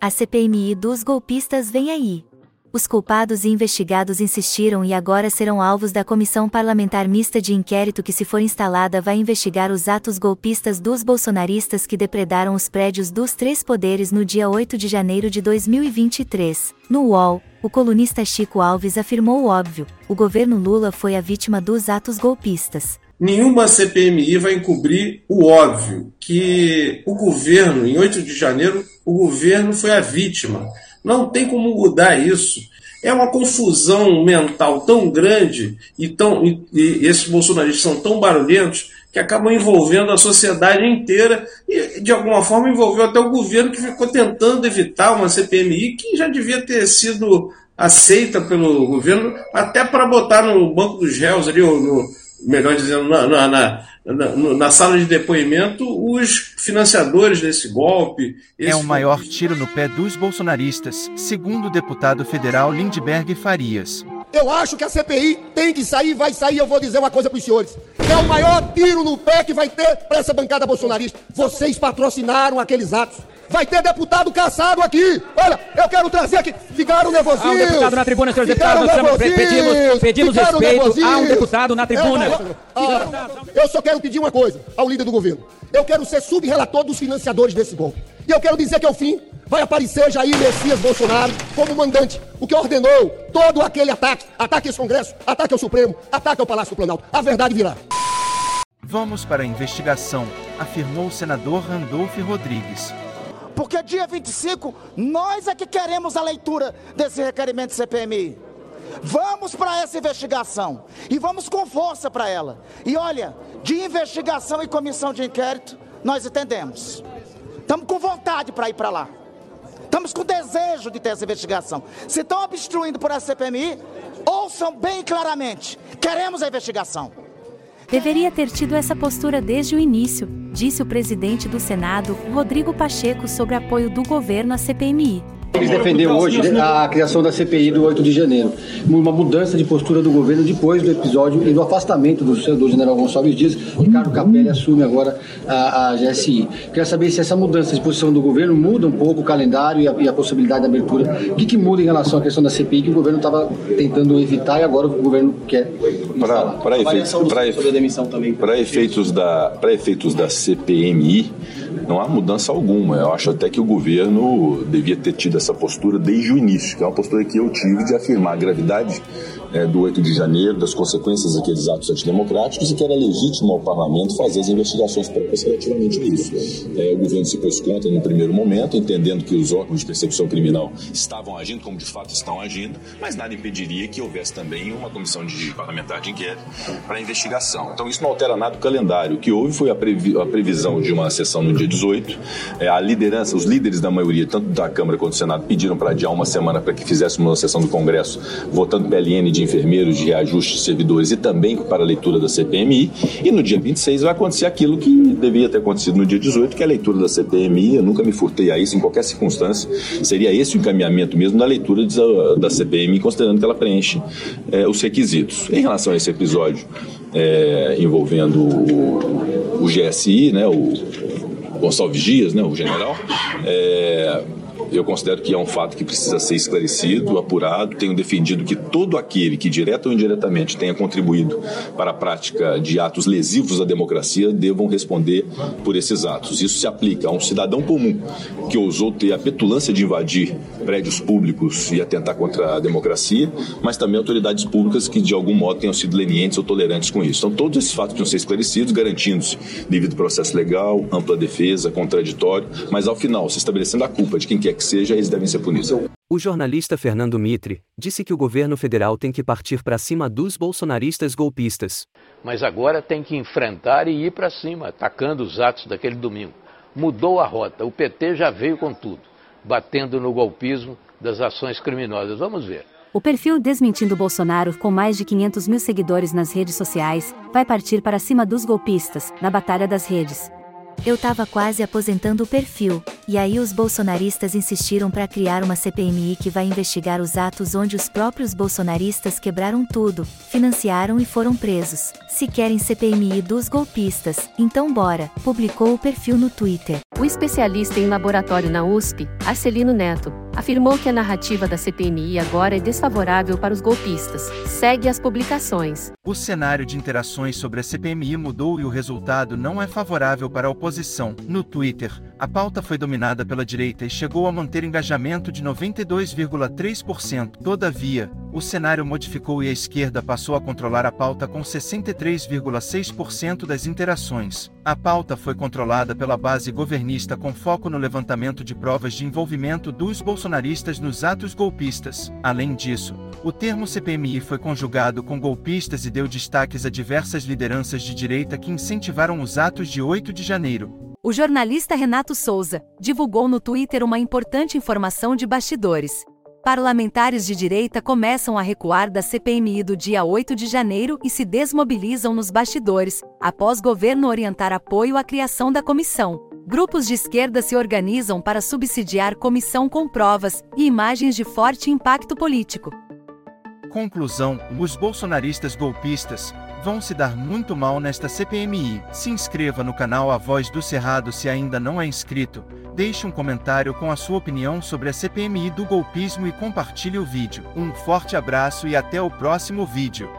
A CPMI dos golpistas vem aí. Os culpados e investigados insistiram e agora serão alvos da Comissão Parlamentar Mista de Inquérito que, se for instalada, vai investigar os atos golpistas dos bolsonaristas que depredaram os prédios dos três poderes no dia 8 de janeiro de 2023. No UOL, o colunista Chico Alves afirmou o óbvio: o governo Lula foi a vítima dos atos golpistas. Nenhuma CPMI vai encobrir o óbvio, que o governo, em 8 de janeiro, o governo foi a vítima não tem como mudar isso. É uma confusão mental tão grande e, tão, e, e esses bolsonaristas são tão barulhentos que acabam envolvendo a sociedade inteira e, de alguma forma, envolveu até o governo que ficou tentando evitar uma CPMI que já devia ter sido aceita pelo governo, até para botar no banco dos réus ali, ou no, melhor dizendo, na, na, na, na, sala de depoimento, os financiadores desse golpe. É o maior tiro no pé dos bolsonaristas, segundo o deputado federal Lindbergh Farias. Eu acho que a CPI tem que sair, vai sair. Eu vou dizer uma coisa para os senhores. É o maior tiro no pé que vai ter para essa bancada bolsonarista. Vocês patrocinaram aqueles atos. Vai ter deputado caçado aqui. Olha, eu quero trazer aqui. Ficaram nervosinhos. Há um deputado na tribuna, senhores deputados. Nós pedimos, pedimos respeito. Há um deputado na tribuna. ah, eu só quero pedir uma coisa ao líder do governo. Eu quero ser subrelator dos financiadores desse golpe. E eu quero dizer que ao fim vai aparecer Jair Messias Bolsonaro como mandante, o que ordenou todo aquele ataque, ataque ao Congresso, ataque ao Supremo, ataque ao Palácio do Planalto. A verdade virá. Vamos para a investigação, afirmou o senador Randolph Rodrigues. Porque dia 25 nós é que queremos a leitura desse requerimento de CPMI. Vamos para essa investigação e vamos com força para ela. E olha, de investigação e comissão de inquérito, nós entendemos. Estamos com vontade para ir para lá. Estamos com desejo de ter essa investigação. Se estão obstruindo por essa CPMI, ouçam bem claramente: queremos a investigação. Deveria ter tido essa postura desde o início, disse o presidente do Senado, Rodrigo Pacheco, sobre apoio do governo à CPMI. Eles defendeu hoje a criação da CPI do 8 de janeiro, uma mudança de postura do governo depois do episódio e do afastamento do senador general Gonçalves Dias. Ricardo Capelli assume agora a, a GSI. Quero saber se essa mudança de posição do governo muda um pouco o calendário e a, e a possibilidade de abertura. O que, que, muda em relação à questão da CPI que o governo estava tentando evitar e agora o governo quer para efeitos, para efeitos da para efeitos da CPMI não há mudança alguma. Eu acho até que o governo devia ter tido essa postura desde o início, que é uma postura que eu tive de afirmar a gravidade é, do 8 de janeiro, das consequências daqueles atos antidemocráticos e que era legítimo ao parlamento fazer as investigações próprias relativamente a isso. É, o governo se pôs contra no primeiro momento, entendendo que os órgãos de persecução criminal estavam agindo como de fato estão agindo, mas nada impediria que houvesse também uma comissão de parlamentar de inquérito para investigação. Então isso não altera nada o calendário. O que houve foi a, previ a previsão de uma sessão no dia 18. É, a liderança, os líderes da maioria, tanto da Câmara quanto do Senado, pediram para adiar uma semana para que fizéssemos uma sessão do Congresso, votando PLN de de enfermeiros, de reajuste de servidores e também para a leitura da CPMI. E no dia 26 vai acontecer aquilo que devia ter acontecido no dia 18, que é a leitura da CPMI. Eu nunca me furtei a isso em qualquer circunstância. Seria esse o encaminhamento mesmo da leitura da CPMI, considerando que ela preenche é, os requisitos. Em relação a esse episódio é, envolvendo o, o, GSI, né, o Gonçalves Dias, né, o general, é, eu considero que é um fato que precisa ser esclarecido, apurado. Tenho defendido que todo aquele que, direta ou indiretamente, tenha contribuído para a prática de atos lesivos à democracia devam responder por esses atos. Isso se aplica a um cidadão comum que ousou ter a petulância de invadir prédios públicos e atentar contra a democracia, mas também autoridades públicas que, de algum modo, tenham sido lenientes ou tolerantes com isso. Então, todos esses fatos precisam ser esclarecidos, garantindo-se devido processo legal, ampla defesa, contraditório, mas, ao final, se estabelecendo a culpa de quem quer que seja, eles devem ser punidos. O jornalista Fernando Mitre disse que o governo federal tem que partir para cima dos bolsonaristas golpistas. Mas agora tem que enfrentar e ir para cima, atacando os atos daquele domingo. Mudou a rota, o PT já veio com tudo, batendo no golpismo das ações criminosas. Vamos ver. O perfil Desmentindo Bolsonaro, com mais de 500 mil seguidores nas redes sociais, vai partir para cima dos golpistas, na batalha das redes. Eu tava quase aposentando o perfil, E aí os bolsonaristas insistiram para criar uma CPMI que vai investigar os atos onde os próprios bolsonaristas quebraram tudo, financiaram e foram presos. Se querem CPMI dos golpistas, então bora, publicou o perfil no Twitter. O especialista em laboratório na USP, Arcelino Neto, afirmou que a narrativa da CPMI agora é desfavorável para os golpistas. Segue as publicações. O cenário de interações sobre a CPMI mudou e o resultado não é favorável para a oposição. No Twitter, a pauta foi dominada pela direita e chegou a manter engajamento de 92,3%. Todavia, o cenário modificou e a esquerda passou a controlar a pauta com 63,6% das interações. A pauta foi controlada pela base governista com foco no levantamento de provas de envolvimento dos bolsonaristas nos atos golpistas. Além disso, o termo CPMI foi conjugado com golpistas e deu destaques a diversas lideranças de direita que incentivaram os atos de 8 de janeiro. O jornalista Renato Souza divulgou no Twitter uma importante informação de bastidores. Parlamentares de direita começam a recuar da CPMI do dia 8 de janeiro e se desmobilizam nos bastidores, após governo orientar apoio à criação da comissão. Grupos de esquerda se organizam para subsidiar comissão com provas e imagens de forte impacto político. Conclusão: os bolsonaristas golpistas vão se dar muito mal nesta CPMI. Se inscreva no canal A Voz do Cerrado se ainda não é inscrito. Deixe um comentário com a sua opinião sobre a CPMI do golpismo e compartilhe o vídeo. Um forte abraço e até o próximo vídeo.